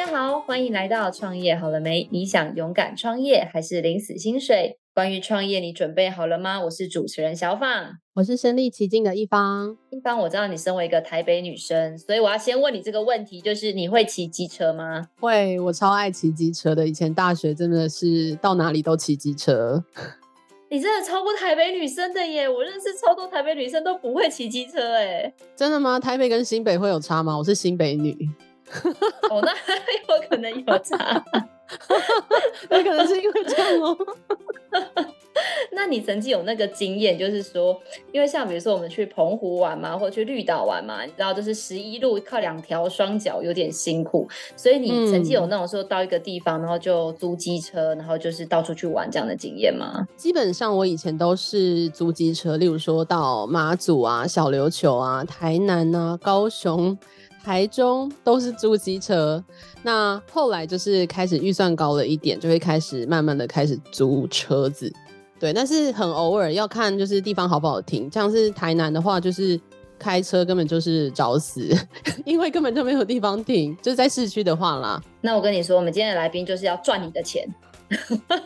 大家好，欢迎来到创业好了没？你想勇敢创业还是领死薪水？关于创业，你准备好了吗？我是主持人小放，我是身临其境的一方。一方，我知道你身为一个台北女生，所以我要先问你这个问题，就是你会骑机车吗？会，我超爱骑机车的。以前大学真的是到哪里都骑机车。你真的超过台北女生的耶！我认识超多台北女生都不会骑机车，哎，真的吗？台北跟新北会有差吗？我是新北女。哦，那 有可能有差，那可能是因为这样哦。那你曾经有那个经验，就是说，因为像比如说我们去澎湖玩嘛，或者去绿岛玩嘛，你知道，就是十一路靠两条双脚有点辛苦，所以你曾经有那种说到一个地方，然后就租机车，然后就是到处去玩这样的经验吗？基本上我以前都是租机车，例如说到马祖啊、小琉球啊、台南啊、高雄。台中都是租机车，那后来就是开始预算高了一点，就会开始慢慢的开始租车子，对，但是很偶尔要看就是地方好不好停，像是台南的话，就是开车根本就是找死，因为根本就没有地方停，就是在市区的话啦。那我跟你说，我们今天的来宾就是要赚你的钱，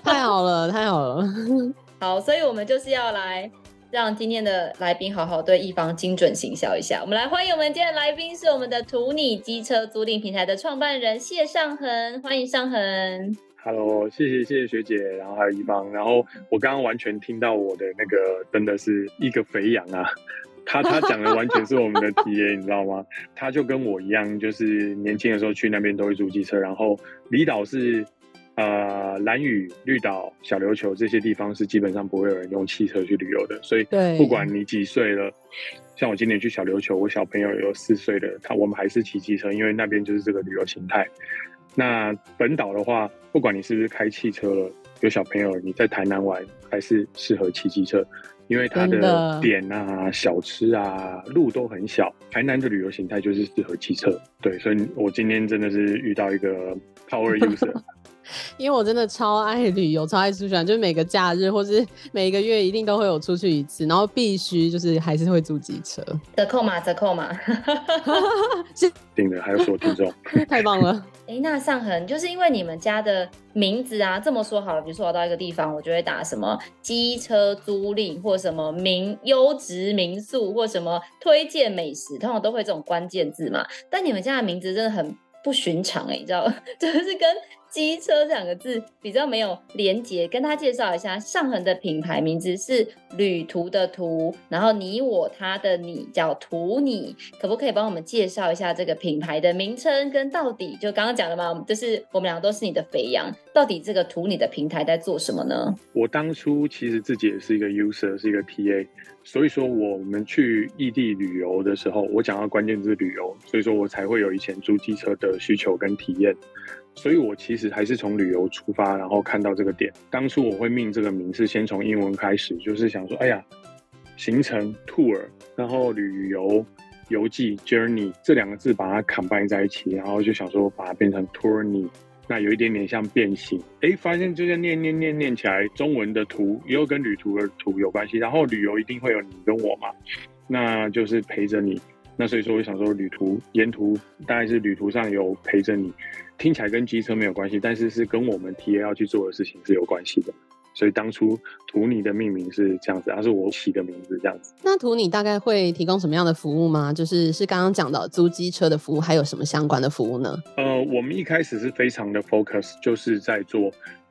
太好了，太好了，好，所以我们就是要来。让今天的来宾好好对一方精准行销一下。我们来欢迎我们今天的来宾是我们的途你机车租赁平台的创办人谢尚恒，欢迎尚恒。Hello，谢谢谢谢学姐，然后还有一方，然后我刚刚完全听到我的那个真的是一个肥羊啊，他他讲的完全是我们的体验你知道吗？他就跟我一样，就是年轻的时候去那边都会租机车，然后离岛是。呃，蓝屿、绿岛、小琉球这些地方是基本上不会有人用汽车去旅游的，所以不管你几岁了，像我今年去小琉球，我小朋友有四岁的，他我们还是骑机车，因为那边就是这个旅游形态。那本岛的话，不管你是不是开汽车了，有小朋友你在台南玩，还是适合骑机车，因为它的点啊、小吃啊、路都很小。台南的旅游形态就是适合骑车，对，所以我今天真的是遇到一个 power user。因为我真的超爱旅游，超爱出去玩，就是每个假日或是每个月一定都会有出去一次，然后必须就是还是会租机车，折扣嘛，折扣嘛 是定的，还有所听众，太棒了。哎、欸，那上恒就是因为你们家的名字啊，这么说好了，比如说我到一个地方，我就会打什么机车租赁，或什么民优质民宿，或什么推荐美食，通常都会这种关键字嘛。但你们家的名字真的很不寻常哎、欸，你知道，就是跟。机车这两个字比较没有连结，跟他介绍一下，上恒的品牌名字是旅途的途，然后你我他的你叫途你，可不可以帮我们介绍一下这个品牌的名称？跟到底就刚刚讲的嘛，就是我们两个都是你的肥羊，到底这个途你的平台在做什么呢？我当初其实自己也是一个 user，是一个 TA，所以说我们去异地旅游的时候，我讲到关键字旅游，所以说我才会有以前租机车的需求跟体验。所以，我其实还是从旅游出发，然后看到这个点。当初我会命这个名字先从英文开始，就是想说，哎呀，行程 tour，然后旅游游记 journey 这两个字把它 combine 在一起，然后就想说把它变成 tourney，那有一点点像变形。哎，发现就是念念念念起来，中文的途又跟旅途的途有关系，然后旅游一定会有你跟我嘛，那就是陪着你。那所以说，我想说，旅途沿途大概是旅途上有陪着你，听起来跟机车没有关系，但是是跟我们 TA 要去做的事情是有关系的。所以当初图尼的命名是这样子，它是我起的名字这样子。那图尼大概会提供什么样的服务吗？就是是刚刚讲到租机车的服务，还有什么相关的服务呢？呃，我们一开始是非常的 focus，就是在做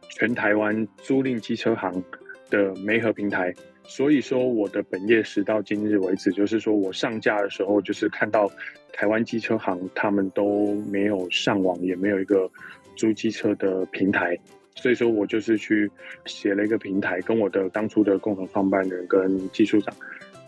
全台湾租赁机车行的媒合平台。所以说，我的本业时到今日为止，就是说我上架的时候，就是看到台湾机车行他们都没有上网，也没有一个租机车的平台，所以说我就是去写了一个平台，跟我的当初的共同创办人跟技术长，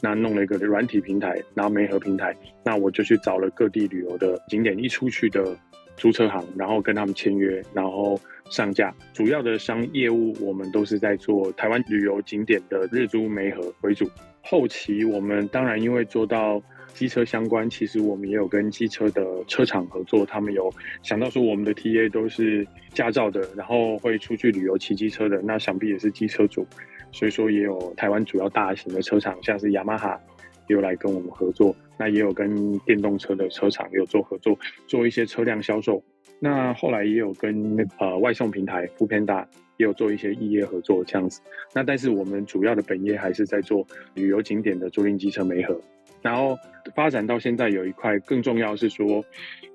那弄了一个软体平台，然后媒合平台，那我就去找了各地旅游的景点一出去的租车行，然后跟他们签约，然后。上架主要的商业务，我们都是在做台湾旅游景点的日租媒合为主。后期我们当然因为做到机车相关，其实我们也有跟机车的车厂合作，他们有想到说我们的 TA 都是驾照的，然后会出去旅游骑机车的，那想必也是机车主，所以说也有台湾主要大型的车厂，像是雅马哈有来跟我们合作，那也有跟电动车的车厂有做合作，做一些车辆销售。那后来也有跟呃外送平台 foodpanda 也有做一些异业合作这样子。那但是我们主要的本业还是在做旅游景点的租赁机车媒合。然后发展到现在有一块更重要是说，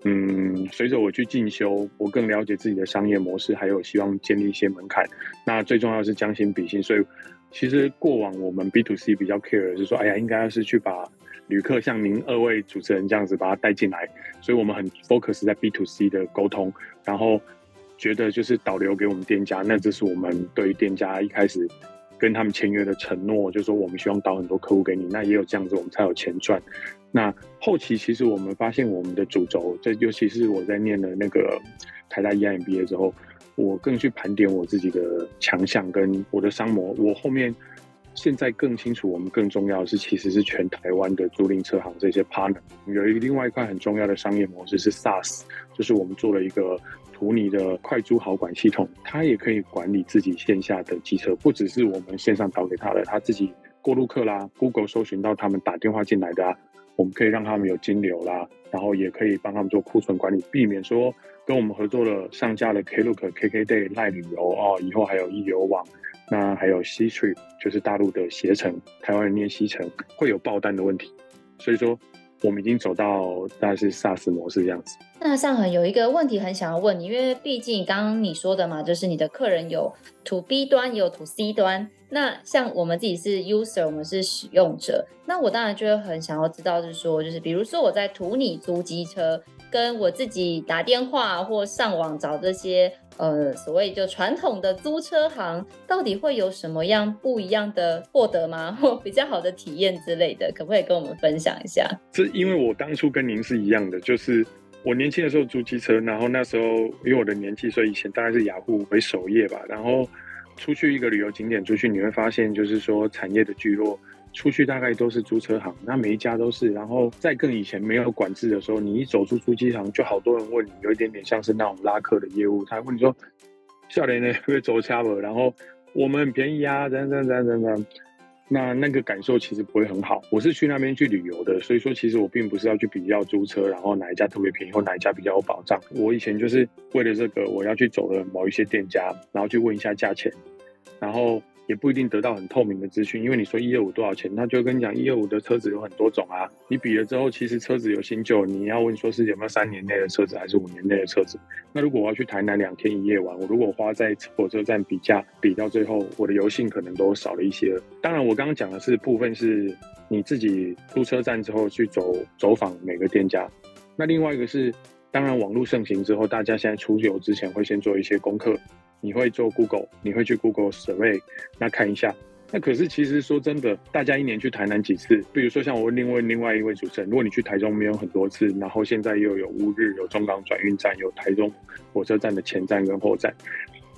嗯，随着我去进修，我更了解自己的商业模式，还有希望建立一些门槛。那最重要是将心比心，所以其实过往我们 B to C 比较 care 的是说，哎呀，应该要是去把。旅客像您二位主持人这样子把他带进来，所以我们很 focus 在 B to C 的沟通，然后觉得就是导流给我们店家，那这是我们对于店家一开始跟他们签约的承诺，就是说我们希望导很多客户给你，那也有这样子我们才有钱赚。那后期其实我们发现我们的主轴，这尤其是我在念了那个台大 EMBA 之后，我更去盘点我自己的强项跟我的商模，我后面。现在更清楚，我们更重要的是，其实是全台湾的租赁车行这些 partner 有一个另外一块很重要的商业模式是 SaaS，就是我们做了一个图尼的快租好管系统，它也可以管理自己线下的机车，不只是我们线上导给他的，他自己过路客啦，Google 搜寻到他们打电话进来的啊，我们可以让他们有金流啦，然后也可以帮他们做库存管理，避免说跟我们合作的上架的 Klook、KKday、赖旅游哦，以后还有易游网。那还有 Ctrip，就是大陆的携程，台湾人念西城，会有爆单的问题。所以说，我们已经走到大概是 SaaS 模式这样子。那尚恒有一个问题很想要问你，因为毕竟刚刚你说的嘛，就是你的客人有 To B 端，也有 To C 端。那像我们自己是 User，我们是使用者，那我当然就会很想要知道，就是说，就是比如说我在图你租机车，跟我自己打电话或上网找这些。呃，所谓就传统的租车行，到底会有什么样不一样的获得吗？或比较好的体验之类的，可不可以跟我们分享一下？这因为我当初跟您是一样的，就是我年轻的时候租机车，然后那时候因为我的年纪，所以以前大概是雅虎为首页吧，然后出去一个旅游景点出去，你会发现就是说产业的聚落。出去大概都是租车行，那每一家都是。然后在更以前没有管制的时候，你一走出租机行，就好多人问你，有一点点像是那种拉客的业务，他问你说：“笑脸呢会走车不？”然后我们很便宜啊，等等等等等。那那个感受其实不会很好。我是去那边去旅游的，所以说其实我并不是要去比较租车，然后哪一家特别便宜或哪一家比较有保障。我以前就是为了这个，我要去走了某一些店家，然后去问一下价钱，然后。也不一定得到很透明的资讯，因为你说一二五多少钱，他就跟你讲一二五的车子有很多种啊。你比了之后，其实车子有新旧，你要问说是有没有三年内的车子还是五年内的车子。那如果我要去台南两天一夜玩，我如果花在火车站比价，比到最后我的油性可能都少了一些。当然，我刚刚讲的是部分是你自己出车站之后去走走访每个店家，那另外一个是，当然网络盛行之后，大家现在出游之前会先做一些功课。你会做 Google，你会去 Google Survey，那看一下。那可是其实说真的，大家一年去台南几次？比如说像我另外另外一位主持人，如果你去台中没有很多次，然后现在又有乌日、有中港转运站、有台中火车站的前站跟后站，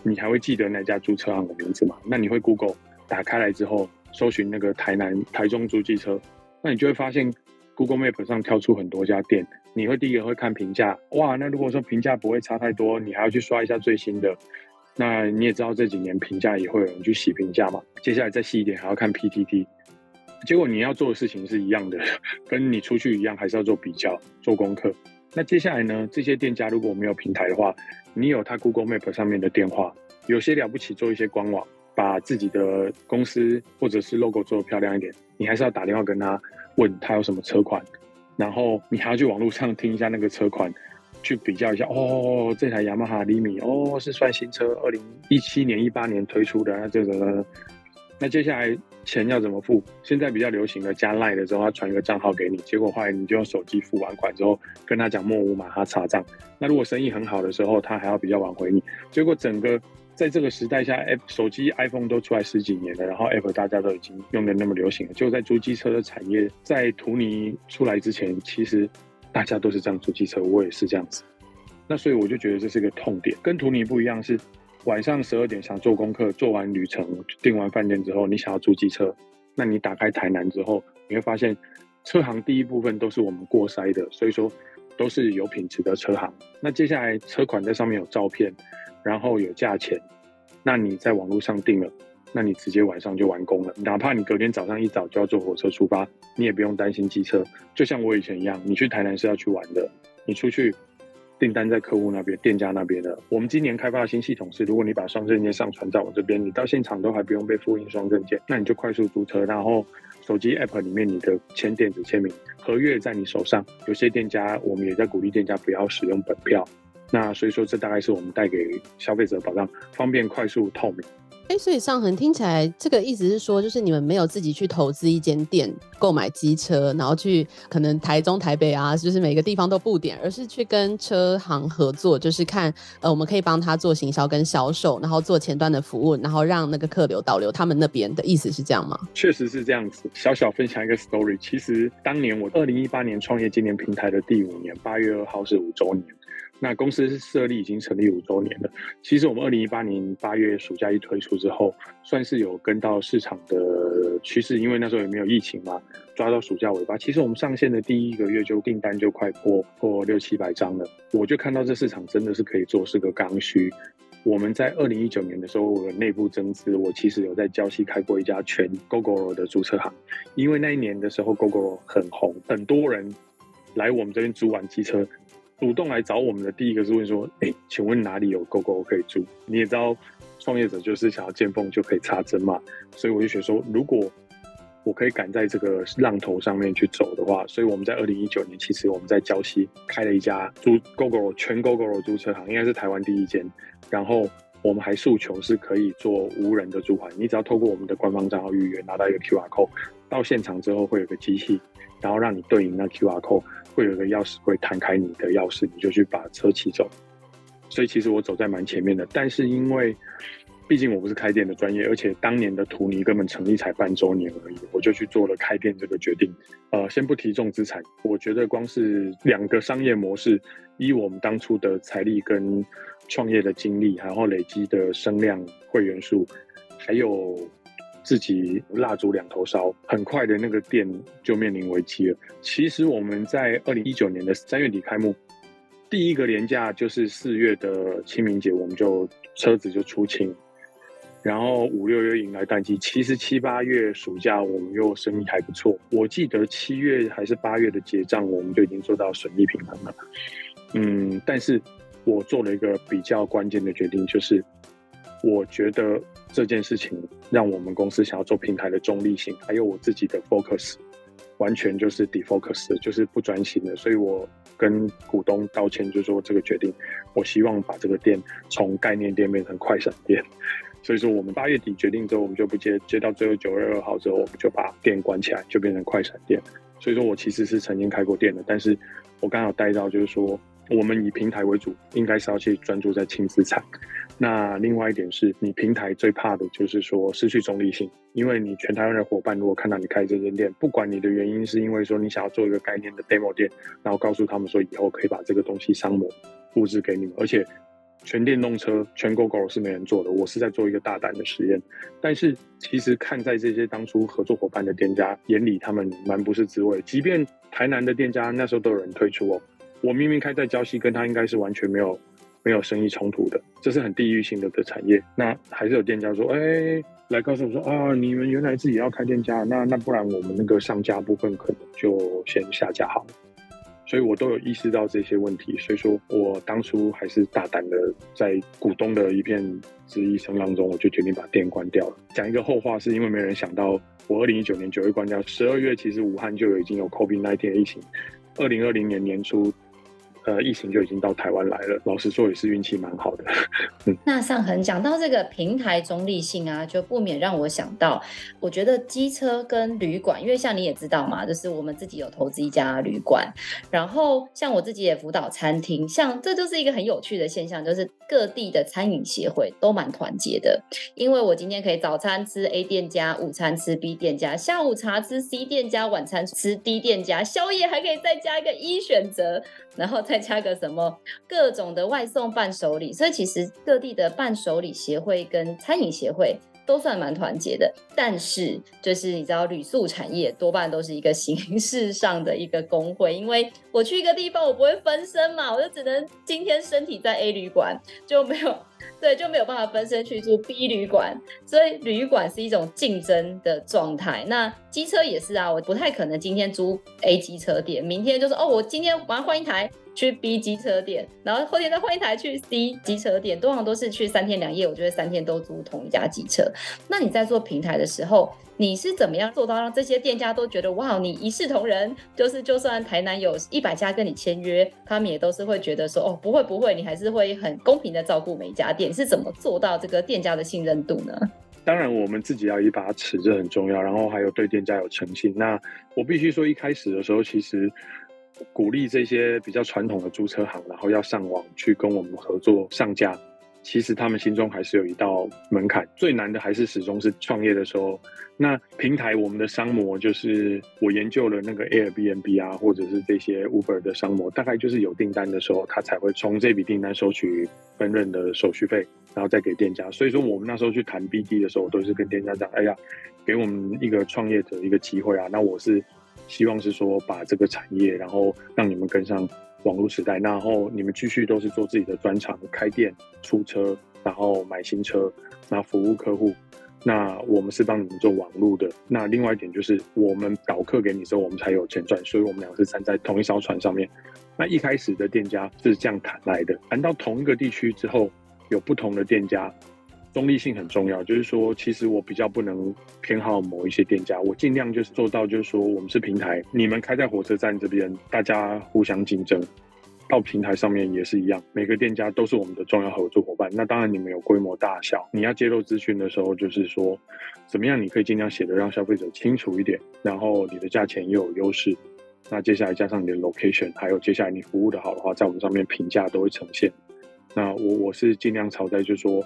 你还会记得那家租车行的名字吗？那你会 Google 打开来之后，搜寻那个台南、台中租机车，那你就会发现 Google Map 上跳出很多家店。你会第一个会看评价，哇，那如果说评价不会差太多，你还要去刷一下最新的。那你也知道这几年评价也会有人去洗评价嘛？接下来再细一点，还要看 PTT。结果你要做的事情是一样的，跟你出去一样，还是要做比较、做功课。那接下来呢？这些店家如果没有平台的话，你有他 Google Map 上面的电话，有些了不起做一些官网，把自己的公司或者是 logo 做得漂亮一点，你还是要打电话跟他问他有什么车款，然后你还要去网络上听一下那个车款。去比较一下哦，这台雅马哈厘米哦是算新车，二零一七年、一八年推出的。那这个，那接下来钱要怎么付？现在比较流行的加 Line 的时候，他传一个账号给你，结果后来你就用手机付完款之后，跟他讲莫无码，他查账。那如果生意很好的时候，他还要比较晚回你。结果整个在这个时代下，App 手机 iPhone 都出来十几年了，然后 App 大家都已经用的那么流行了，就在租机车的产业，在图尼出来之前，其实。大家都是这样租机车，我也是这样子。那所以我就觉得这是一个痛点，跟图尼不一样，是晚上十二点想做功课，做完旅程，订完饭店之后，你想要租机车，那你打开台南之后，你会发现车行第一部分都是我们过筛的，所以说都是有品质的车行。那接下来车款在上面有照片，然后有价钱，那你在网络上订了。那你直接晚上就完工了，哪怕你隔天早上一早就要坐火车出发，你也不用担心机车。就像我以前一样，你去台南是要去玩的，你出去订单在客户那边、店家那边的。我们今年开发的新系统是，如果你把双证件上传在我这边，你到现场都还不用被复印双证件，那你就快速租车，然后手机 App 里面你的签电子签名，合约在你手上。有些店家我们也在鼓励店家不要使用本票。那所以说，这大概是我们带给消费者的保障，方便、快速、透明。哎，所以尚恒听起来，这个意思是说，就是你们没有自己去投资一间店购买机车，然后去可能台中、台北啊，就是每个地方都布点，而是去跟车行合作，就是看呃，我们可以帮他做行销跟销售，然后做前端的服务，然后让那个客流导流他们那边的意思是这样吗？确实是这样子。小小分享一个 story，其实当年我二零一八年创业，今年平台的第五年，八月二号是五周年。那公司是设立已经成立五周年了。其实我们二零一八年八月暑假一推出之后，算是有跟到市场的趋势，因为那时候也没有疫情嘛，抓到暑假尾巴。其实我们上线的第一个月就订单就快破破六七百张了。我就看到这市场真的是可以做，是个刚需。我们在二零一九年的时候，我们内部增资，我其实有在礁溪开过一家全 Gogoro 的租车行，因为那一年的时候 Gogoro 很红，很多人来我们这边租完机车。主动来找我们的第一个是问说：“哎，请问哪里有 GoGo 可以租？”你也知道，创业者就是想要见缝就可以插针嘛，所以我就觉得说，如果我可以赶在这个浪头上面去走的话，所以我们在二零一九年，其实我们在礁溪开了一家租 GoGo 全 Gogoro 租车行，应该是台湾第一间。然后我们还诉求是可以做无人的租还，你只要透过我们的官方账号预约，拿到一个 QR code，到现场之后会有个机器，然后让你对应那 QR code。会有个钥匙会弹开你的钥匙，你就去把车骑走。所以其实我走在蛮前面的，但是因为毕竟我不是开店的专业，而且当年的图尼根本成立才半周年而已，我就去做了开店这个决定。呃，先不提重资产，我觉得光是两个商业模式，以我们当初的财力跟创业的经历，然后累积的声量、会员数，还有。自己蜡烛两头烧，很快的那个店就面临危机了。其实我们在二零一九年的三月底开幕，第一个连假就是四月的清明节，我们就车子就出清，然后五六月迎来淡季。其实七八月暑假我们又生意还不错，我记得七月还是八月的结账，我们就已经做到损益平衡了。嗯，但是我做了一个比较关键的决定，就是我觉得。这件事情让我们公司想要做平台的中立性，还有我自己的 focus，完全就是 defocus，就是不专心的。所以我跟股东道歉，就说这个决定，我希望把这个店从概念店变成快闪店。所以说我们八月底决定之后，我们就不接，接到最后九月二号之后，我们就把店关起来，就变成快闪店。所以说我其实是曾经开过店的，但是我刚好带到就是说。我们以平台为主，应该是要去专注在轻资产。那另外一点是，你平台最怕的就是说失去中立性，因为你全台湾的伙伴如果看到你开这间店，不管你的原因是因为说你想要做一个概念的 demo 店，然后告诉他们说以后可以把这个东西商模复制给你们，而且全电动车全 Gogoro 是没人做的，我是在做一个大胆的实验。但是其实看在这些当初合作伙伴的店家眼里，他们蛮不是滋味。即便台南的店家那时候都有人退出哦。我明明开在礁溪，跟他应该是完全没有没有生意冲突的，这是很地域性的的产业。那还是有店家说，哎、来告诉我说啊，你们原来自己要开店家，那那不然我们那个上架部分可能就先下架好了。所以我都有意识到这些问题，所以说我当初还是大胆的在股东的一片质疑声浪中，我就决定把店关掉了。讲一个后话，是因为没人想到我二零一九年九月关掉，十二月其实武汉就已经有 COVID-19 的疫情，二零二零年年初。呃，疫情就已经到台湾来了。老实说，也是运气蛮好的。那上恒讲到这个平台中立性啊，就不免让我想到，我觉得机车跟旅馆，因为像你也知道嘛，就是我们自己有投资一家旅馆，然后像我自己也辅导餐厅，像这就是一个很有趣的现象，就是各地的餐饮协会都蛮团结的，因为我今天可以早餐吃 A 店家，午餐吃 B 店家，下午茶吃 C 店家，晚餐吃 D 店家，宵夜还可以再加一个一选择。然后再加个什么各种的外送伴手礼，所以其实各地的伴手礼协会跟餐饮协会都算蛮团结的。但是就是你知道旅宿产业多半都是一个形式上的一个工会，因为我去一个地方我不会分身嘛，我就只能今天身体在 A 旅馆就没有 对，就没有办法分身去住 B 旅馆，所以旅馆是一种竞争的状态。那机车也是啊，我不太可能今天租 A 机车店，明天就说哦，我今天我要换一台去 B 机车店，然后后天再换一台去 C 机车店，通常都是去三天两夜，我觉得三天都租同一家机车。那你在做平台的时候，你是怎么样做到让这些店家都觉得哇，你一视同仁？就是就算台南有一百家跟你签约，他们也都是会觉得说哦，不会不会，你还是会很公平的照顾每一家店。是怎么做到这个店家的信任度呢？当然，我们自己要一把尺，这很重要。然后还有对店家有诚信。那我必须说，一开始的时候，其实鼓励这些比较传统的租车行，然后要上网去跟我们合作上架。其实他们心中还是有一道门槛，最难的还是始终是创业的时候。那平台我们的商模就是我研究了那个 Airbnb 啊，或者是这些 Uber 的商模，大概就是有订单的时候，他才会从这笔订单收取分润的手续费，然后再给店家。所以说我们那时候去谈 BD 的时候，我都是跟店家讲，哎呀，给我们一个创业者一个机会啊。那我是希望是说把这个产业，然后让你们跟上。网络时代，然后你们继续都是做自己的专长，开店、出车，然后买新车，然后服务客户。那我们是帮你们做网络的。那另外一点就是，我们导客给你之后，我们才有钱赚。所以我们俩是站在同一艘船上面。那一开始的店家是这样谈来的，谈到同一个地区之后，有不同的店家。中立性很重要，就是说，其实我比较不能偏好某一些店家，我尽量就是做到，就是说，我们是平台，你们开在火车站这边，大家互相竞争，到平台上面也是一样，每个店家都是我们的重要合作伙伴。那当然，你们有规模大小，你要揭露资讯的时候，就是说，怎么样你可以尽量写得让消费者清楚一点，然后你的价钱又有优势，那接下来加上你的 location，还有接下来你服务的好的话，在我们上面评价都会呈现。那我我是尽量朝在，就是说。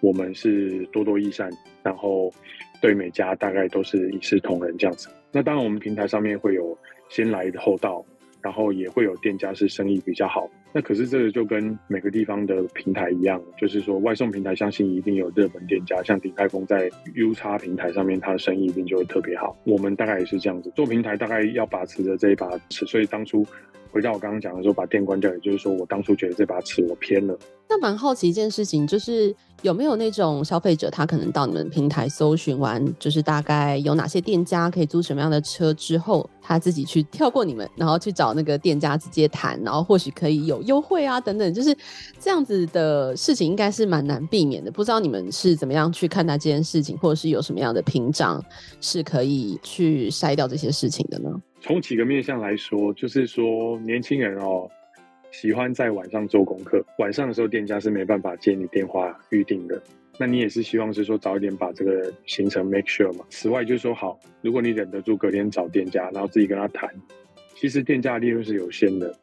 我们是多多益善，然后对每家大概都是一视同仁这样子。那当然，我们平台上面会有先来后到，然后也会有店家是生意比较好。那可是这个就跟每个地方的平台一样，就是说外送平台相信一定有热门店家，像鼎泰丰在 U 叉平台上面，它的生意一定就会特别好。我们大概也是这样子，做平台大概要把持着这一把尺，所以当初。回到我刚刚讲的时候，把店关掉，也就是说，我当初觉得这把尺我偏了。那蛮好奇一件事情，就是有没有那种消费者，他可能到你们平台搜寻完，就是大概有哪些店家可以租什么样的车之后，他自己去跳过你们，然后去找那个店家直接谈，然后或许可以有优惠啊等等，就是这样子的事情，应该是蛮难避免的。不知道你们是怎么样去看待这件事情，或者是有什么样的屏障是可以去筛掉这些事情的呢？从几个面向来说，就是说年轻人哦，喜欢在晚上做功课。晚上的时候，店家是没办法接你电话预定的。那你也是希望是说早一点把这个行程 make sure 嘛。此外就是说，好，如果你忍得住隔天找店家，然后自己跟他谈，其实店家的利润是有限的。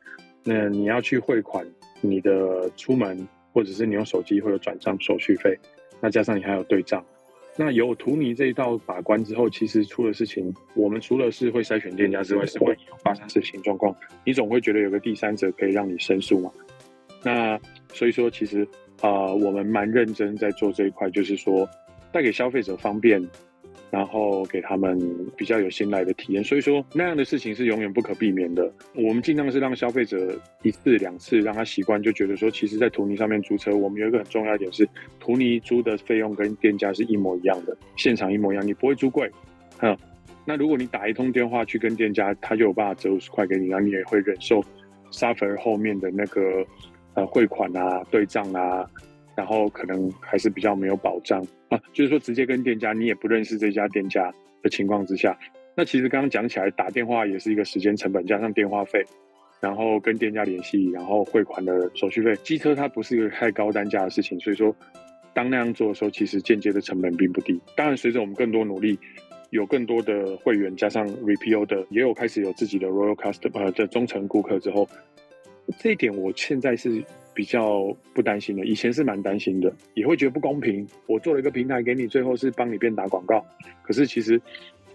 那你要去汇款，你的出门或者是你用手机或者转账手续费，那加上你还有对账。那有图尼这一道把关之后，其实出了事情，我们除了是会筛选店家之外，是万一发生事情状况，你总会觉得有个第三者可以让你申诉嘛。那所以说，其实啊、我们蛮认真在做这一块，就是说带给消费者方便。然后给他们比较有信赖的体验，所以说那样的事情是永远不可避免的。我们尽量是让消费者一次两次让他习惯，就觉得说，其实，在图尼上面租车，我们有一个很重要一点是，图尼租的费用跟店家是一模一样的，现场一模一样，你不会租贵。哼，那如果你打一通电话去跟店家，他就有办法折五十块给你，然后你也会忍受 suffer 后面的那个呃汇款啊、对账啊。然后可能还是比较没有保障啊，就是说直接跟店家，你也不认识这家店家的情况之下，那其实刚刚讲起来打电话也是一个时间成本，加上电话费，然后跟店家联系，然后汇款的手续费，机车它不是一个太高单价的事情，所以说当那样做的时候，其实间接的成本并不低。当然，随着我们更多努力，有更多的会员，加上 repeat 的，也有开始有自己的 royal customer 的忠诚顾客之后，这一点我现在是。比较不担心的，以前是蛮担心的，也会觉得不公平。我做了一个平台给你，最后是帮你变打广告。可是其实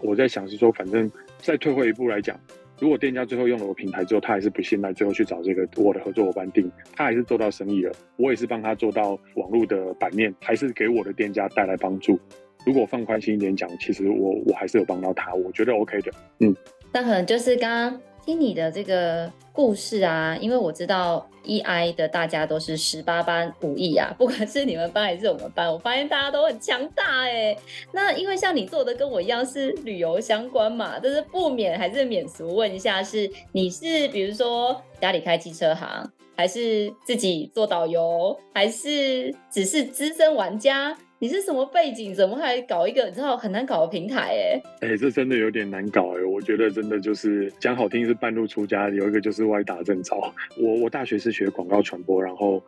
我在想是说，反正再退回一步来讲，如果店家最后用了我平台之后，他还是不信赖，最后去找这个我的合作伙伴订，他还是做到生意了。我也是帮他做到网络的版面，还是给我的店家带来帮助。如果放宽心一点讲，其实我我还是有帮到他，我觉得 OK 的。嗯，那可能就是刚刚。听你的这个故事啊，因为我知道 EI 的大家都是十八般武艺啊，不管是你们班还是我们班，我发现大家都很强大哎。那因为像你做的跟我一样是旅游相关嘛，就是不免还是免俗问一下是，你是比如说家里开机车行，还是自己做导游，还是只是资深玩家？你是什么背景？怎么还搞一个你知道很难搞的平台？哎，哎，这真的有点难搞哎。我觉得真的就是讲好听是半路出家，有一个就是歪打正着。我我大学是学广告传播，然后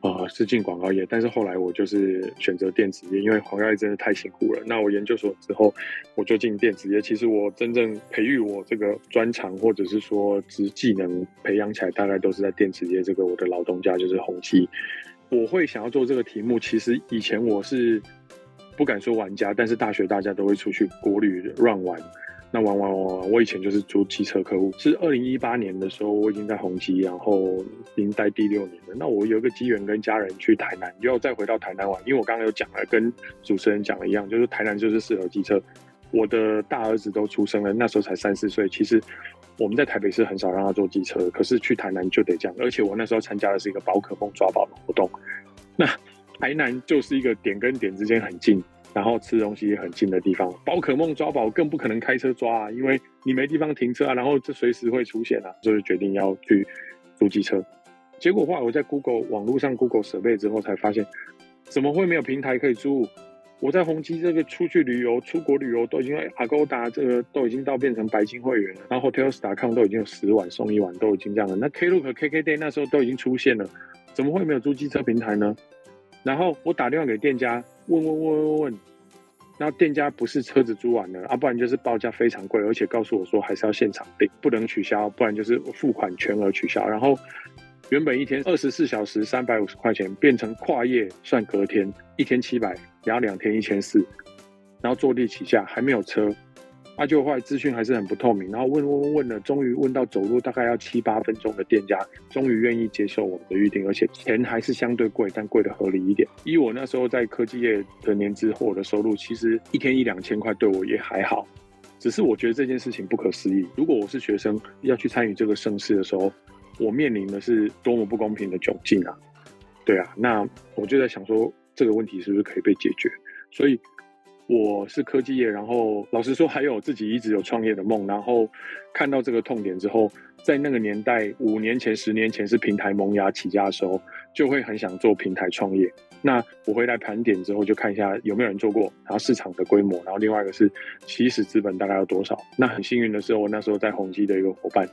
呃是进广告业，但是后来我就是选择电子业，因为广告业真的太辛苦了。那我研究所之后我就进电子业。其实我真正培育我这个专长，或者是说职技能培养起来，大概都是在电子业这个我的老东家，就是宏碁。我会想要做这个题目，其实以前我是不敢说玩家，但是大学大家都会出去国旅乱玩，那玩玩玩玩，我以前就是租机车客户。是二零一八年的时候，我已经在宏基，然后已经待第六年了。那我有一个机缘跟家人去台南，又要再回到台南玩，因为我刚刚有讲了，跟主持人讲了一样，就是台南就是适合机车。我的大儿子都出生了，那时候才三四岁，其实。我们在台北是很少让他坐机车，可是去台南就得这样。而且我那时候参加的是一个宝可梦抓宝的活动，那台南就是一个点跟点之间很近，然后吃东西也很近的地方。宝可梦抓宝更不可能开车抓啊，因为你没地方停车啊，然后这随时会出现啊，所以决定要去租机车。结果话我在 Google 网络上 Google 设备之后，才发现怎么会没有平台可以租？我在宏基这个出去旅游、出国旅游都已经 Agoda 这个都已经到变成白金会员了，然后 Hotels.com 都已经有十晚送一晚，都已经这样了。那 Klook KKday 那时候都已经出现了，怎么会没有租机车平台呢？然后我打电话给店家问问问问问，然后店家不是车子租完了啊，不然就是报价非常贵，而且告诉我说还是要现场订，不能取消，不然就是付款全额取消。然后原本一天二十四小时三百五十块钱，变成跨夜算隔天一天七百。然后两天一千四，然后坐地起价还没有车，阿就后来资讯还是很不透明，然后问问问问了，终于问到走路大概要七八分钟的店家，终于愿意接受我们的预定，而且钱还是相对贵，但贵的合理一点。以我那时候在科技业的年资或我的收入，其实一天一两千块对我也还好，只是我觉得这件事情不可思议。如果我是学生要去参与这个盛世的时候，我面临的是多么不公平的窘境啊！对啊，那我就在想说。这个问题是不是可以被解决？所以我是科技业，然后老实说，还有自己一直有创业的梦。然后看到这个痛点之后，在那个年代，五年前、十年前是平台萌芽起家的时候，就会很想做平台创业。那我回来盘点之后，就看一下有没有人做过，然后市场的规模，然后另外一个是起始资本大概要多少。那很幸运的是，我那时候在宏基的一个伙伴。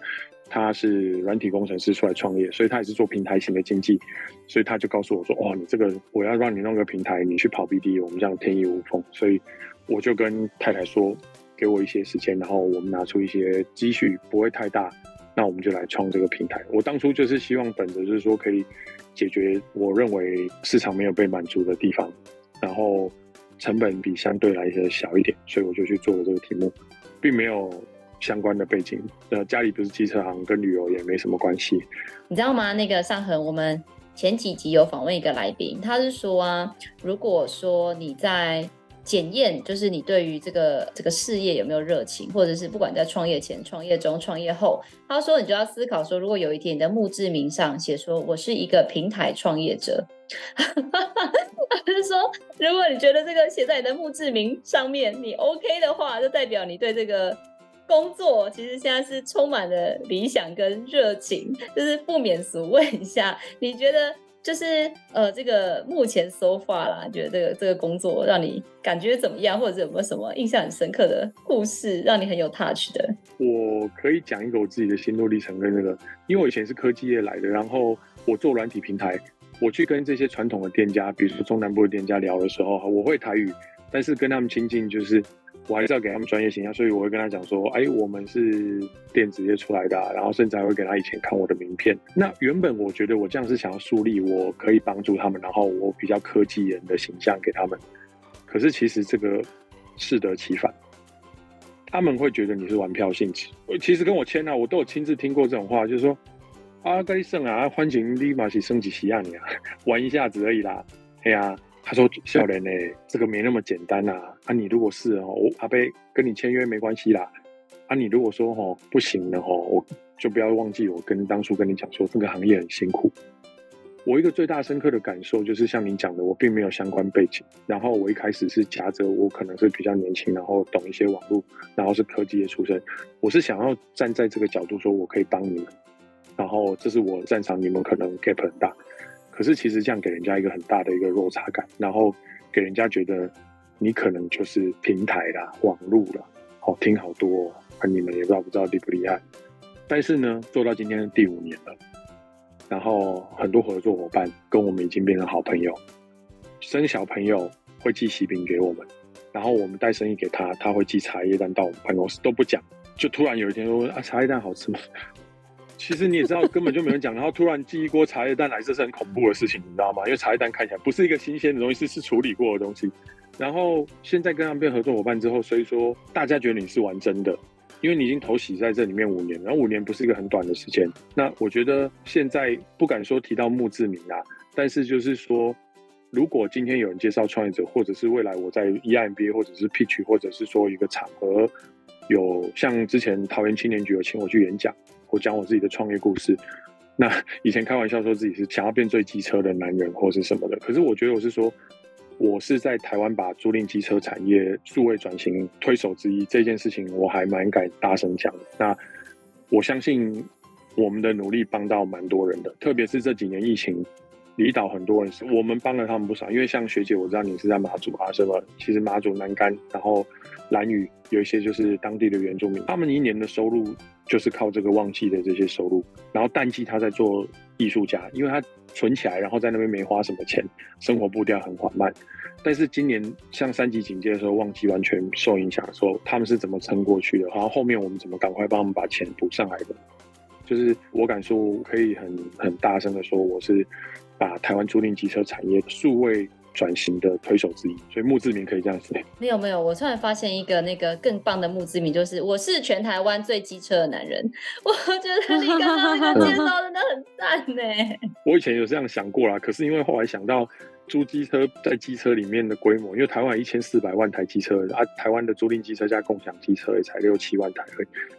他是软体工程师出来创业，所以他也是做平台型的经济，所以他就告诉我说：“哦，你这个我要让你弄个平台，你去跑 BD，我们这样天衣无缝。”所以我就跟太太说，给我一些时间，然后我们拿出一些积蓄，不会太大，那我们就来创这个平台。我当初就是希望本着就是说可以解决我认为市场没有被满足的地方，然后成本比相对来说小一点，所以我就去做了这个题目，并没有。相关的背景，呃，家里不是机车行，跟旅游也没什么关系。你知道吗？那个上恒，我们前几集有访问一个来宾，他是说啊，如果说你在检验，就是你对于这个这个事业有没有热情，或者是不管在创业前、创业中、创业后，他说你就要思考说，如果有一天你的墓志铭上写说我是一个平台创业者，他就说，如果你觉得这个写在你的墓志铭上面你 OK 的话，就代表你对这个。工作其实现在是充满了理想跟热情，就是不免俗问一下，你觉得就是呃这个目前 so 发啦，觉得这个这个工作让你感觉怎么样，或者有没有什么印象很深刻的故事，让你很有 touch 的？我可以讲一个我自己的心路历程跟那个，因为我以前是科技业来的，然后我做软体平台，我去跟这些传统的店家，比如说中南部的店家聊的时候，我会台语，但是跟他们亲近就是。我还是要给他们专业形象，所以我会跟他讲说：“哎，我们是电子业出来的啊，然后甚至还会给他以前看我的名片。那原本我觉得我这样是想要树立我可以帮助他们，然后我比较科技人的形象给他们。可是其实这个适得其反，他们会觉得你是玩票性质。其实跟我签啊，我都有亲自听过这种话，就是说啊，该胜啊，欢迎立马去升级西亚你啊，玩一下子而已啦，哎呀。”他说：“少年呢，这个没那么简单呐。啊，你如果是哦，我阿伯跟你签约没关系啦。啊，你如果说吼不行的吼，我就不要忘记我跟当初跟你讲说这个行业很辛苦。我一个最大深刻的感受就是像你讲的，我并没有相关背景，然后我一开始是夹着我可能是比较年轻，然后懂一些网络，然后是科技的出身，我是想要站在这个角度说我可以帮你们，然后这是我擅长，你们可能 gap 很大，可是其实这样给人家一个很大的一个落差感，然后给人家觉得你可能就是平台啦、网络啦，好听好多哦，啊，你们也不知道不知道厉不厉害，但是呢，做到今天第五年了。然后很多合作伙伴跟我们已经变成好朋友，生小朋友会寄喜饼给我们，然后我们带生意给他，他会寄茶叶蛋到我们办公室都不讲，就突然有一天说啊，茶叶蛋好吃吗？其实你也知道根本就没人讲，然后突然寄一锅茶叶蛋来，这是很恐怖的事情，你知道吗？因为茶叶蛋看起来不是一个新鲜的东西，是是处理过的东西。然后现在跟他们变合作伙伴之后，所以说大家觉得你是玩真的。因为你已经投洗在这里面五年，然后五年不是一个很短的时间。那我觉得现在不敢说提到墓志铭啊，但是就是说，如果今天有人介绍创业者，或者是未来我在 EMBA 或者是 Pitch，或者是说一个场合有像之前桃园青年局有请我去演讲，我讲我自己的创业故事。那以前开玩笑说自己是想要变最机车的男人或是什么的，可是我觉得我是说。我是在台湾把租赁机车产业数位转型推手之一，这件事情我还蛮敢大声讲。那我相信我们的努力帮到蛮多人的，特别是这几年疫情，离岛很多人是我们帮了他们不少。因为像学姐，我知道你是在马祖啊，什么其实马祖南竿，然后蓝屿有一些就是当地的原住民，他们一年的收入就是靠这个旺季的这些收入，然后淡季他在做艺术家，因为他。存起来，然后在那边没花什么钱，生活步调很缓慢。但是今年像三级警戒的时候，旺季完全受影响的时候，他们是怎么撑过去的？然后后面我们怎么赶快帮他们把钱补上来的？就是我敢说，可以很很大声的说，我是把台湾租赁机车产业数位。转型的推手之一，所以墓志铭可以这样子。没有没有，我突然发现一个那个更棒的墓志铭，就是我是全台湾最机车的男人。我觉得你刚刚那个介绍真的很赞呢。我以前有这样想过啦，可是因为后来想到租机车在机车里面的规模，因为台湾一千四百万台机车啊，台湾的租赁机车加共享机车也才六七万台，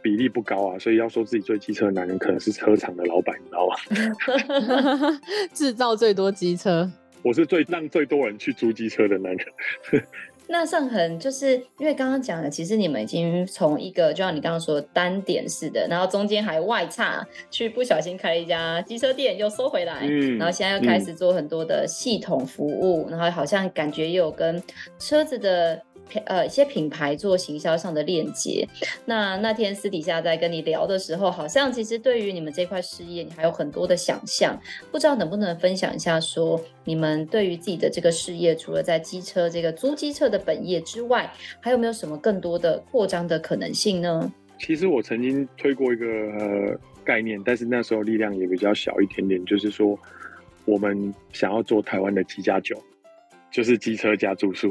比例不高啊，所以要说自己最机车的男人，可能是车厂的老板，你知道吗？制造最多机车。我是最让最多人去租机车的男人。那上恒就是因为刚刚讲的，其实你们已经从一个就像你刚刚说的单点式的，然后中间还外差去不小心开了一家机车店，又收回来，嗯、然后现在又开始做很多的系统服务，嗯、然后好像感觉也有跟车子的。呃，一些品牌做行销上的链接。那那天私底下在跟你聊的时候，好像其实对于你们这块事业，你还有很多的想象。不知道能不能分享一下，说你们对于自己的这个事业，除了在机车这个租机车的本业之外，还有没有什么更多的扩张的可能性呢？其实我曾经推过一个呃概念，但是那时候力量也比较小一点点，就是说我们想要做台湾的机加酒，就是机车加住宿。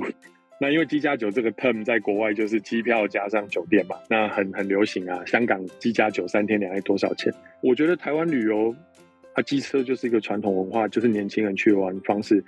那因为机加酒这个 term 在国外就是机票加上酒店嘛，那很很流行啊。香港机加酒三天两夜多少钱？我觉得台湾旅游啊，机车就是一个传统文化，就是年轻人去玩方式。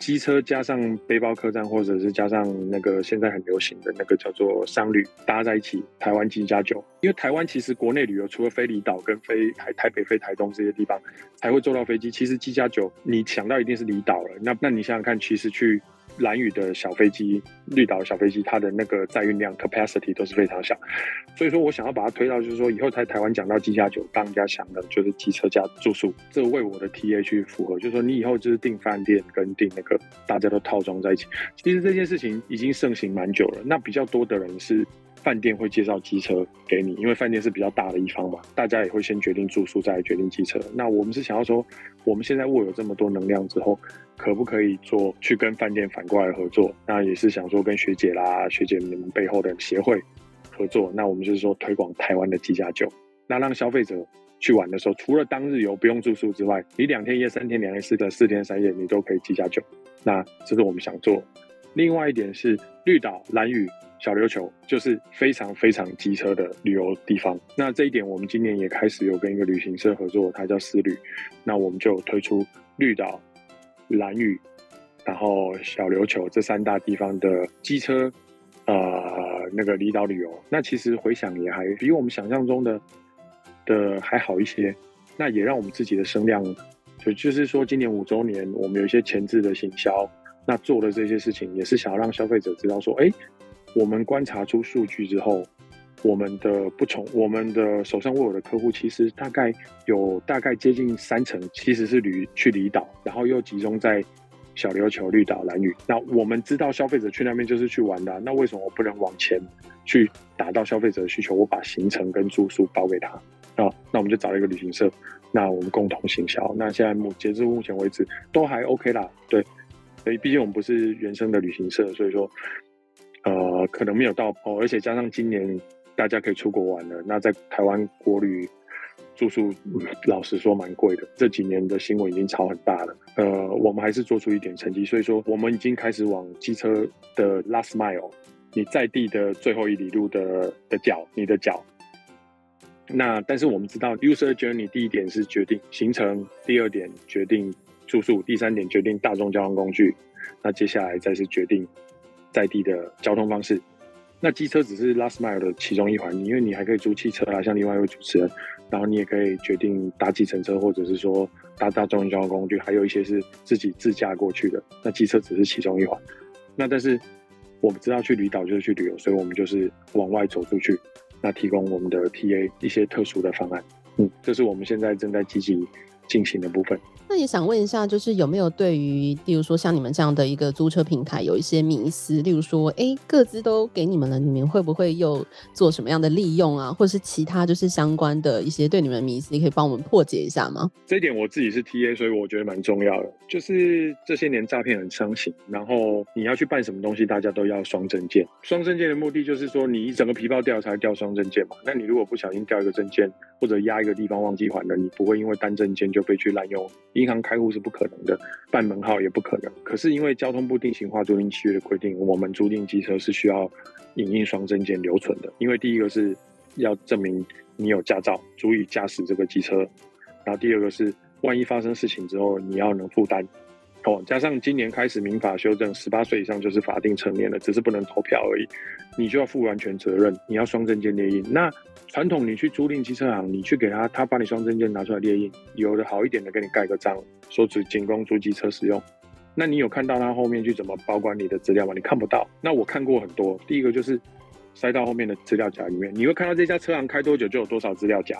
机车加上背包客栈，或者是加上那个现在很流行的那个叫做商旅，搭在一起，台湾机加酒。因为台湾其实国内旅游除了飞离岛跟飞台台北、飞台东这些地方才会坐到飞机，其实机加酒你想到一定是离岛了。那那你想想看，其实去。蓝雨的小飞机、绿岛小飞机，它的那个载运量 capacity 都是非常小，所以说我想要把它推到，就是说以后在台湾讲到机加酒，当家想的就是机车加住宿，这为我的 TA 去符合，就是说你以后就是订饭店跟订那个大家都套装在一起。其实这件事情已经盛行蛮久了，那比较多的人是饭店会介绍机车给你，因为饭店是比较大的一方嘛，大家也会先决定住宿，再决定机车。那我们是想要说，我们现在握有这么多能量之后。可不可以做去跟饭店反过来合作？那也是想说跟学姐啦、学姐你们背后的协会合作。那我们就是说推广台湾的机加酒，那让消费者去玩的时候，除了当日游不用住宿之外，你两天一夜、三天两夜、四的四天三夜，你都可以机加酒。那这是我们想做。另外一点是绿岛、蓝屿、小琉球，就是非常非常机车的旅游地方。那这一点我们今年也开始有跟一个旅行社合作，它叫思旅。那我们就推出绿岛。兰屿，然后小琉球这三大地方的机车，呃，那个离岛旅游，那其实回想也还比我们想象中的的还好一些。那也让我们自己的声量，就就是说今年五周年，我们有一些前置的行销，那做的这些事情，也是想要让消费者知道说，哎，我们观察出数据之后，我们的不从我们的手上握有的客户，其实大概有大概接近三成其实是旅去离岛，然后又集中在。小琉球、绿岛、兰屿，那我们知道消费者去那边就是去玩的，那为什么我不能往前去达到消费者的需求？我把行程跟住宿包给他啊，那我们就找了一个旅行社，那我们共同行销。那现在目截至目前为止都还 OK 啦，对，所以毕竟我们不是原生的旅行社，所以说呃可能没有到哦，而且加上今年大家可以出国玩了，那在台湾国旅。住宿老实说蛮贵的，这几年的新闻已经炒很大了。呃，我们还是做出一点成绩，所以说我们已经开始往机车的 last mile，你在地的最后一里路的的脚，你的脚。那但是我们知道，user journey 第一点是决定行程，第二点决定住宿，第三点决定大众交通工具，那接下来再是决定在地的交通方式。那机车只是 last mile 的其中一环，因为你还可以租汽车啊，像另外一位主持人。然后你也可以决定搭计程车，或者是说搭大众交通工具，还有一些是自己自驾过去的。那机车只是其中一环。那但是我们知道去离岛就是去旅游，所以我们就是往外走出去，那提供我们的 TA 一些特殊的方案。嗯，这是我们现在正在积极进行的部分。那也想问一下，就是有没有对于，例如说像你们这样的一个租车平台，有一些迷思，例如说，哎、欸，个资都给你们了，你们会不会又做什么样的利用啊，或者是其他就是相关的一些对你们的迷思，你可以帮我们破解一下吗？这一点我自己是 TA，所以我觉得蛮重要的。就是这些年诈骗很猖獗，然后你要去办什么东西，大家都要双证件。双证件的目的就是说，你一整个皮包掉才掉双证件嘛。那你如果不小心掉一个证件，或者压一个地方忘记还了，你不会因为单证件就被去滥用。银行开户是不可能的，办门号也不可能。可是因为交通部定型化租赁契约的规定，我们租赁机车是需要影印双证件留存的。因为第一个是要证明你有驾照，足以驾驶这个机车；然后第二个是万一发生事情之后，你要能负担。哦，加上今年开始民法修正，十八岁以上就是法定成年了，只是不能投票而已，你就要负完全责任，你要双证件列印。那传统你去租赁机车行，你去给他，他把你双证件拿出来列印，有的好一点的给你盖个章，说只仅供租机车使用。那你有看到他后面去怎么保管你的资料吗？你看不到。那我看过很多，第一个就是塞到后面的资料夹里面，你会看到这家车行开多久就有多少资料夹。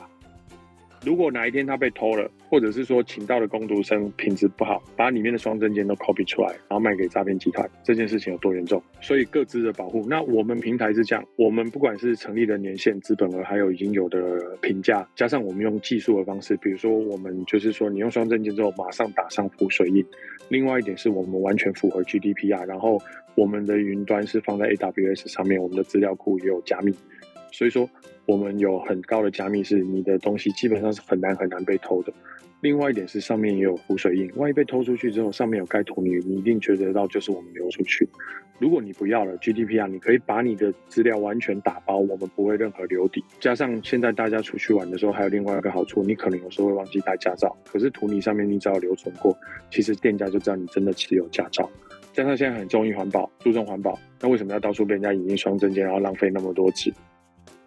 如果哪一天他被偷了，或者是说请到的工读生品质不好，把里面的双证件都 copy 出来，然后卖给诈骗集团，这件事情有多严重？所以各自的保护，那我们平台是这样，我们不管是成立的年限、资本额，还有已经有的评价，加上我们用技术的方式，比如说我们就是说，你用双证件之后马上打上浮水印。另外一点是我们完全符合 GDPR，然后我们的云端是放在 AWS 上面，我们的资料库也有加密。所以说，我们有很高的加密，是你的东西基本上是很难很难被偷的。另外一点是，上面也有浮水印，万一被偷出去之后，上面有盖图，你你一定觉得到就是我们流出去。如果你不要了 GDPR，你可以把你的资料完全打包，我们不会任何留底。加上现在大家出去玩的时候，还有另外一个好处，你可能有时候会忘记带驾照，可是图你上面你只要留存过，其实店家就知道你真的持有驾照。加上现在很重意环保，注重环保，那为什么要到处被人家影印双证件，然后浪费那么多纸？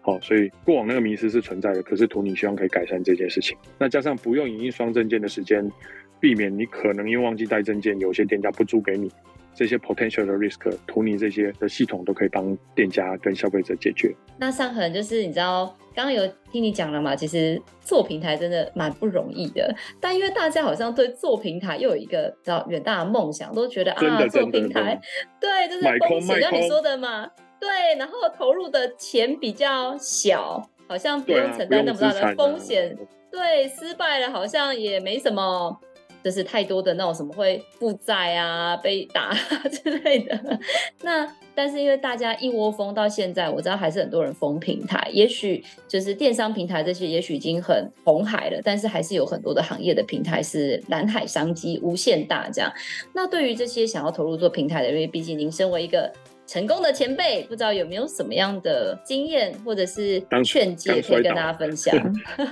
哦，所以过往那个迷失是存在的，可是图你希望可以改善这件事情。那加上不用影印双证件的时间，避免你可能因为忘记带证件，有些店家不租给你，这些 potential 的 risk，图你这些的系统都可以帮店家跟消费者解决。那尚恒就是你知道，刚刚有听你讲了嘛，其实做平台真的蛮不容易的，但因为大家好像对做平台又有一个比较远大的梦想，都觉得啊，做平台，对，就是风险，像你说的嘛。对，然后投入的钱比较小，好像不用承担那么大的风险。对，啊、对，失败了好像也没什么，就是太多的那种什么会负债啊、被打 之类的。那但是因为大家一窝蜂到现在，我知道还是很多人封平台。也许就是电商平台这些，也许已经很红海了，但是还是有很多的行业的平台是蓝海商机无限大这样。那对于这些想要投入做平台的，因为毕竟您身为一个。成功的前辈，不知道有没有什么样的经验或者是劝诫可以跟大家分享？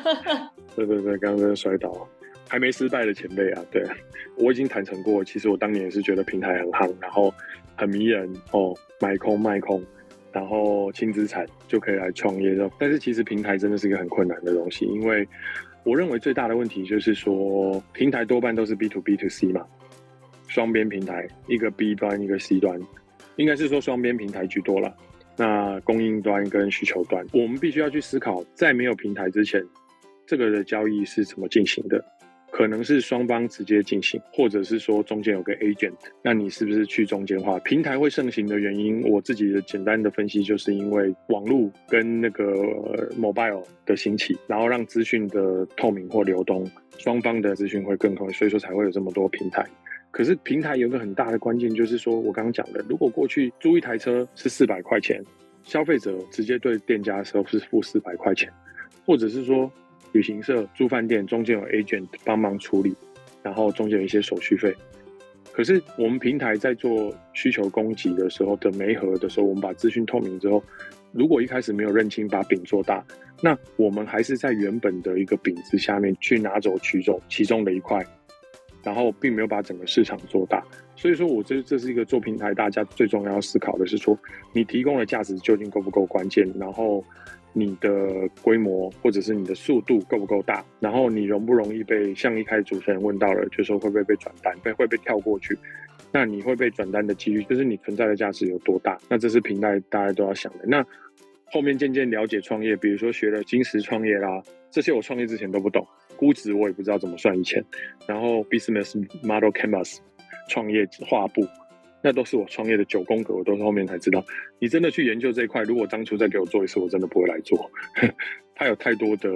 对对对，刚刚摔倒，还没失败的前辈啊，对，我已经坦诚过，其实我当年也是觉得平台很夯，然后很迷人哦，买空卖空，然后轻资产就可以来创业。但是其实平台真的是一个很困难的东西，因为我认为最大的问题就是说，平台多半都是 B to B to C 嘛，双边平台，一个 B 端一个 C 端，应该是说双边平台居多了。那供应端跟需求端，我们必须要去思考，在没有平台之前，这个的交易是怎么进行的？可能是双方直接进行，或者是说中间有个 agent，那你是不是去中间化？平台会盛行的原因，我自己的简单的分析，就是因为网络跟那个 mobile 的兴起，然后让资讯的透明或流动，双方的资讯会更快，所以说才会有这么多平台。可是平台有个很大的关键，就是说我刚刚讲的，如果过去租一台车是四百块钱，消费者直接对店家的时候是付四百块钱，或者是说。旅行社、住饭店中间有 agent 帮忙处理，然后中间有一些手续费。可是我们平台在做需求供给的时候的媒合的时候，我们把资讯透明之后，如果一开始没有认清把饼做大，那我们还是在原本的一个饼子下面去拿走取走其中的一块，然后并没有把整个市场做大。所以说我这这是一个做平台，大家最重要思考的是说，你提供的价值究竟够不够关键，然后。你的规模或者是你的速度够不够大？然后你容不容易被像一开始主持人问到了，就说会不会被转单，被会被跳过去？那你会被转单的几率，就是你存在的价值有多大？那这是平台大家都要想的。那后面渐渐了解创业，比如说学了金石创业啦，这些我创业之前都不懂，估值我也不知道怎么算以前。然后 business model canvas 创业画布。那都是我创业的九宫格，我都是后面才知道。你真的去研究这一块，如果当初再给我做一次，我真的不会来做。它有太多的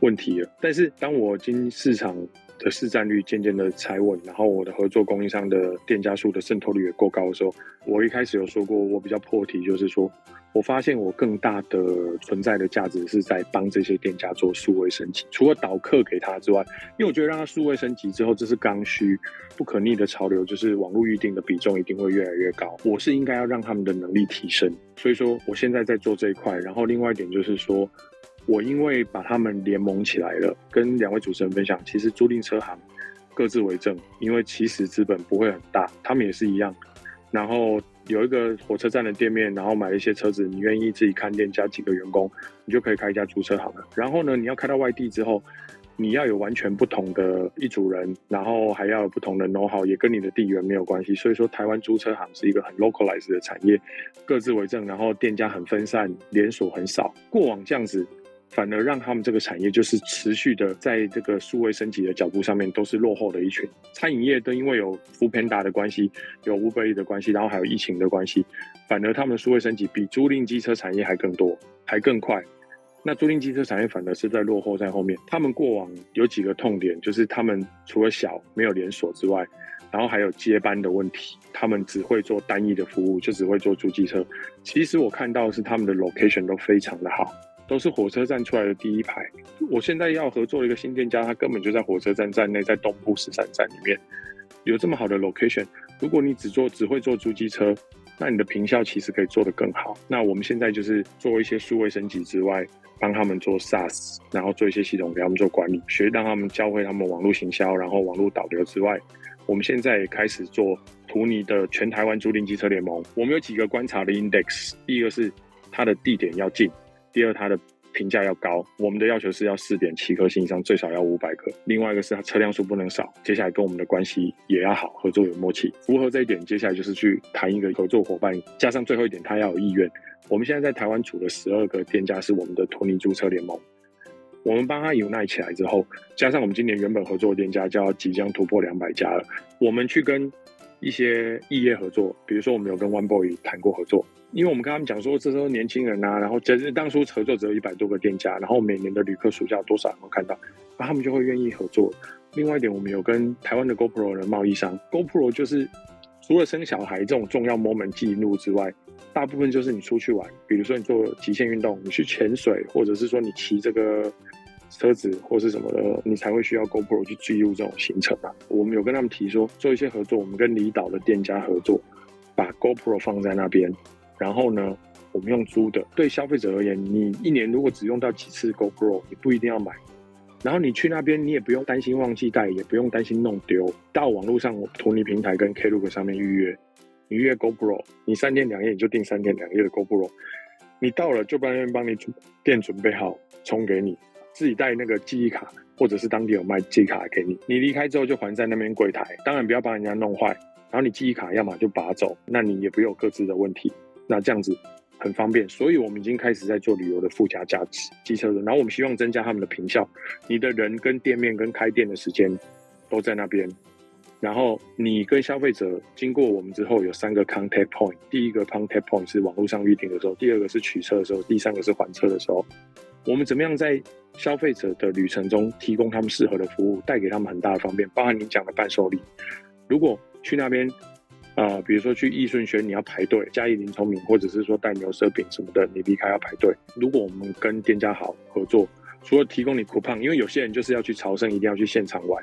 问题了。但是当我经市场的市占率渐渐的踩稳，然后我的合作供应商的店家数的渗透率也够高的时候，我一开始有说过，我比较破题，就是说我发现我更大的存在的价值是在帮这些店家做数位升级，除了导客给他之外，因为我觉得让他数位升级之后，这是刚需不可逆的潮流，就是网络预订的比重一定会越来越高。我是应该要让他们的能力提升，所以说我现在在做这一块。然后另外一点就是说。我因为把他们联盟起来了，跟两位主持人分享，其实租赁车行各自为政，因为其实资本不会很大，他们也是一样。然后有一个火车站的店面，然后买一些车子，你愿意自己看店加几个员工，你就可以开一家租车行了。然后呢，你要开到外地之后，你要有完全不同的一组人，然后还要有不同的 know how，也跟你的地缘没有关系。所以说，台湾租车行是一个很 localized 的产业，各自为政，然后店家很分散，连锁很少。过往这样子。反而让他们这个产业就是持续的在这个数位升级的脚步上面都是落后的一群。餐饮业都因为有 f o o Panda 的关系，有 Uber 的关系，然后还有疫情的关系，反而他们的数位升级比租赁机车产业还更多，还更快。那租赁机车产业反而是在落后在后面。他们过往有几个痛点，就是他们除了小没有连锁之外，然后还有接班的问题，他们只会做单一的服务，就只会做租机车。其实我看到是他们的 location 都非常的好。都是火车站出来的第一排。我现在要合作一个新店家，他根本就在火车站站内，在东部十三站里面，有这么好的 location。如果你只做只会做租机车，那你的坪效其实可以做得更好。那我们现在就是做一些数位升级之外，帮他们做 SaaS，然后做一些系统给他们做管理，学让他们教会他们网络行销，然后网络导流之外，我们现在也开始做图尼的全台湾租赁机车联盟。我们有几个观察的 index，第一个是它的地点要近。第二，它的评价要高，我们的要求是要四点七颗星以上，最少要五百颗。另外一个是它车辆数不能少，接下来跟我们的关系也要好，合作有默契。符合这一点，接下来就是去谈一个合作伙伴，加上最后一点，他要有意愿。我们现在在台湾组了十二个店家，是我们的托尼租车联盟。我们帮他 unite 起来之后，加上我们今年原本合作的店家，就要即将突破两百家了。我们去跟一些异业合作，比如说我们有跟 One Boy 谈过合作。因为我们跟他们讲说，这时候年轻人啊，然后这是当初合作只有一百多个店家，然后每年的旅客数量多少能够看到，那他们就会愿意合作。另外一点，我们有跟台湾的 GoPro 的贸易商，GoPro 就是除了生小孩这种重要 moment 记录之外，大部分就是你出去玩，比如说你做极限运动，你去潜水，或者是说你骑这个车子或是什么的，你才会需要 GoPro 去记录这种行程啊。我们有跟他们提说，做一些合作，我们跟离岛的店家合作，把 GoPro 放在那边。然后呢，我们用租的。对消费者而言，你一年如果只用到几次 GoPro，你不一定要买。然后你去那边，你也不用担心忘记带，也不用担心弄丢。到网络上图尼平台跟 Klook 上面预约，你预约 GoPro，你三天两夜你就订三天两夜的 GoPro。你到了就帮人帮你准店准备好充给你，自己带那个记忆卡，或者是当地有卖记忆卡给你。你离开之后就还在那边柜台，当然不要把人家弄坏。然后你记忆卡要么就拔走，那你也不有各自的问题。那这样子很方便，所以我们已经开始在做旅游的附加价值机车人。然后我们希望增加他们的坪效，你的人跟店面跟开店的时间都在那边。然后你跟消费者经过我们之后有三个 contact point，第一个 contact point 是网络上预订的时候，第二个是取车的时候，第三个是还车的时候。我们怎么样在消费者的旅程中提供他们适合的服务，带给他们很大的方便，包含你讲的伴手礼。如果去那边，啊、比如说去易顺轩你要排队，嘉义林聪明或者是说带牛舌饼什么的，你离开要排队。如果我们跟店家好合作，除了提供你 coupon，因为有些人就是要去朝圣，一定要去现场玩。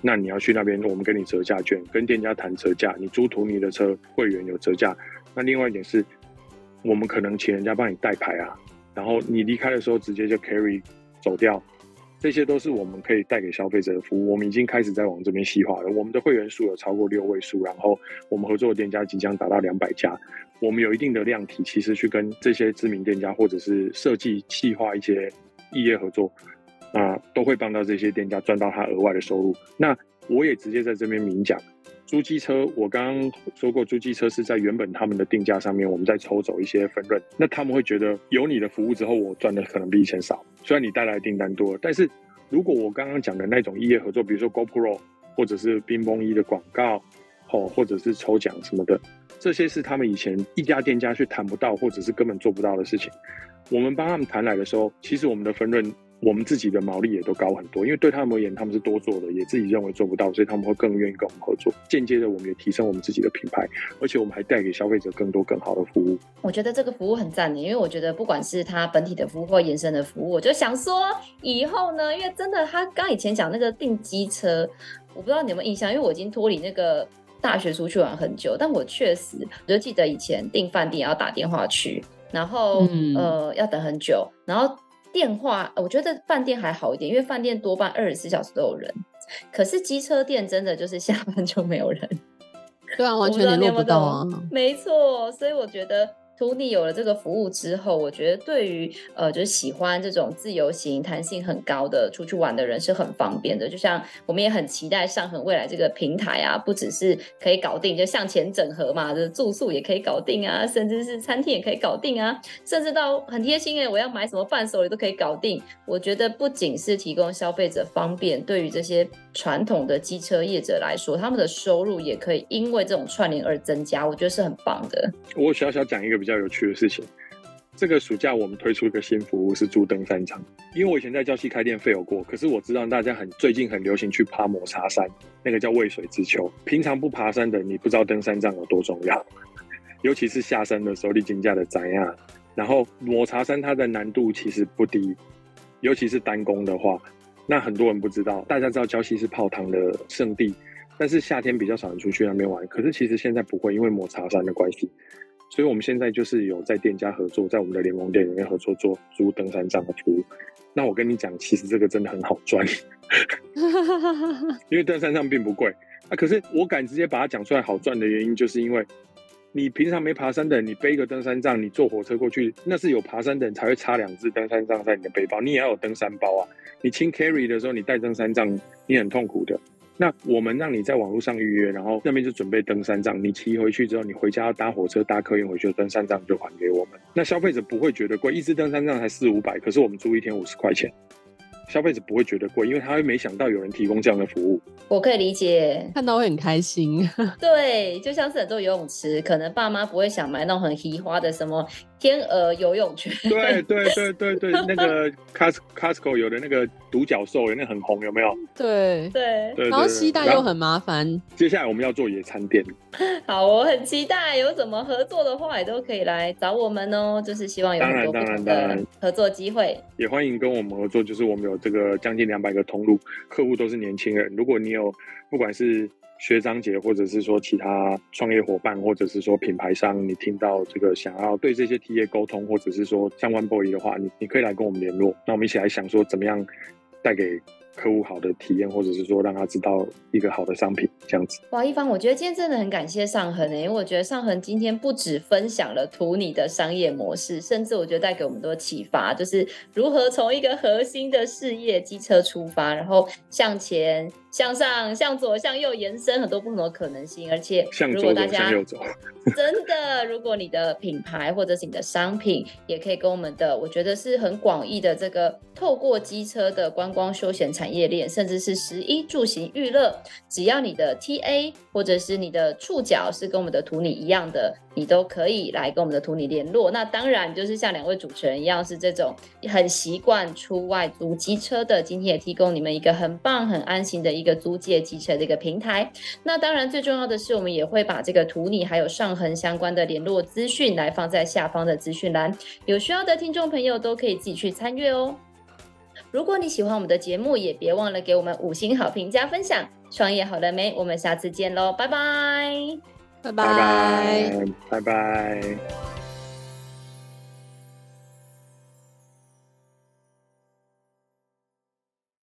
那你要去那边，我们给你折价券，跟店家谈折价。你租图你的车，会员有折价。那另外一点是，我们可能请人家帮你代牌啊，然后你离开的时候直接就 carry 走掉。这些都是我们可以带给消费者的服务。我们已经开始在往这边细化了。我们的会员数有超过六位数，然后我们合作的店家即将达到两百家。我们有一定的量体，其实去跟这些知名店家或者是设计细化一些异业合作。啊，都会帮到这些店家赚到他额外的收入。那我也直接在这边明讲，租机车，我刚刚说过，租机车是在原本他们的定价上面，我们再抽走一些分润。那他们会觉得有你的服务之后，我赚的可能比以前少。虽然你带来的订单多，但是如果我刚刚讲的那种异业合作，比如说 GoPro 或者是冰风衣的广告，哦，或者是抽奖什么的，这些是他们以前一家店家去谈不到，或者是根本做不到的事情。我们帮他们谈来的时候，其实我们的分润。我们自己的毛利也都高很多，因为对他们而言，他们是多做的，也自己认为做不到，所以他们会更愿意跟我们合作。间接的，我们也提升我们自己的品牌，而且我们还带给消费者更多更好的服务。我觉得这个服务很赞的，因为我觉得不管是他本体的服务或延伸的服务，我就想说以后呢，因为真的他刚以前讲那个订机车，我不知道你有没有印象，因为我已经脱离那个大学出去玩很久，但我确实我就记得以前订饭店要打电话去，然后、呃要等很久，然后。电话，我觉得饭店还好一点，因为饭店多半二十四小时都有人。可是机车店真的就是 下班就没有人，对啊，完全联络不到啊。没错，所以我觉得。图你有了这个服务之后，我觉得对于呃，就是喜欢这种自由行、弹性很高的出去玩的人是很方便的。就像我们也很期待上恒未来这个平台啊，不只是可以搞定，就向前整合嘛，就是住宿也可以搞定啊，甚至是餐厅也可以搞定啊，甚至到很贴心哎，我要买什么伴手礼都可以搞定。我觉得不仅是提供消费者方便，对于这些传统的机车业者来说，他们的收入也可以因为这种串联而增加，我觉得是很棒的。我小小讲一个比较。有趣的事情，这个暑假我们推出一个新服务是住登山杖。因为我以前在礁溪开店费有过，可是我知道大家很最近很流行去爬抹茶山，那个叫渭水之丘。平常不爬山的，你不知道登山杖有多重要，尤其是下山的时候，你金价的怎样？然后抹茶山它的难度其实不低，尤其是单攻的话，那很多人不知道。大家知道礁溪是泡汤的圣地，但是夏天比较少人出去那边玩。可是其实现在不会，因为抹茶山的关系。所以，我们现在就是有在店家合作，在我们的联盟店里面合作做租登山杖的服务。那我跟你讲，其实这个真的很好赚，因为登山杖并不贵。啊，可是我敢直接把它讲出来好赚的原因，就是因为你平常没爬山的，你背一个登山杖，你坐火车过去，那是有爬山的人才会插两只登山杖在你的背包，你也要有登山包啊。你轻 carry 的时候，你带登山杖，你很痛苦的。那我们让你在网络上预约，然后那边就准备登山杖。你骑回去之后，你回家要搭火车、搭客运回去，登山杖就还给我们。那消费者不会觉得贵，一支登山杖才四五百，可是我们租一天五十块钱。消费者不会觉得贵，因为他会没想到有人提供这样的服务。我可以理解，看到会很开心。对，就像是很多游泳池，可能爸妈不会想买那种很奇花的什么天鹅游泳圈。对对对对对，那个 Costco 有的那个独角兽，有那很红，有没有？对对对，然后携带又很麻烦。接下来我们要做野餐店。好，我很期待，有什么合作的话也都可以来找我们哦。就是希望有很多不同的合作机会，也欢迎跟我们合作。就是我们有。这个将近两百个通路，客户都是年轻人。如果你有不管是学长姐，或者是说其他创业伙伴，或者是说品牌商，你听到这个想要对这些 TA 沟通，或者是说相关 boy 的话，你你可以来跟我们联络。那我们一起来想说，怎么样带给客户好的体验，或者是说让他知道一个好的商品这样子。哇，一方，我觉得今天真的很感谢尚恒诶，因为我觉得尚恒今天不止分享了图你的商业模式，甚至我觉得带给我们多启发，就是如何从一个核心的事业机车出发，然后向前。向上、向左、向右延伸很多不同的可能性，而且如果大家 真的，如果你的品牌或者是你的商品，也可以跟我们的，我觉得是很广义的这个透过机车的观光休闲产产业链，甚至是食衣住行娱乐，只要你的 TA 或者是你的触角是跟我们的图你一样的。你都可以来跟我们的图你联络。那当然就是像两位主持人一样，是这种很习惯出外租机车的。今天也提供你们一个很棒、很安心的一个租借机车的一个平台。那当然最重要的是，我们也会把这个图你还有上恒相关的联络资讯来放在下方的资讯栏，有需要的听众朋友都可以自己去参阅哦。如果你喜欢我们的节目，也别忘了给我们五星好评加分享。创业好了没？我们下次见喽，拜拜。拜拜，拜拜。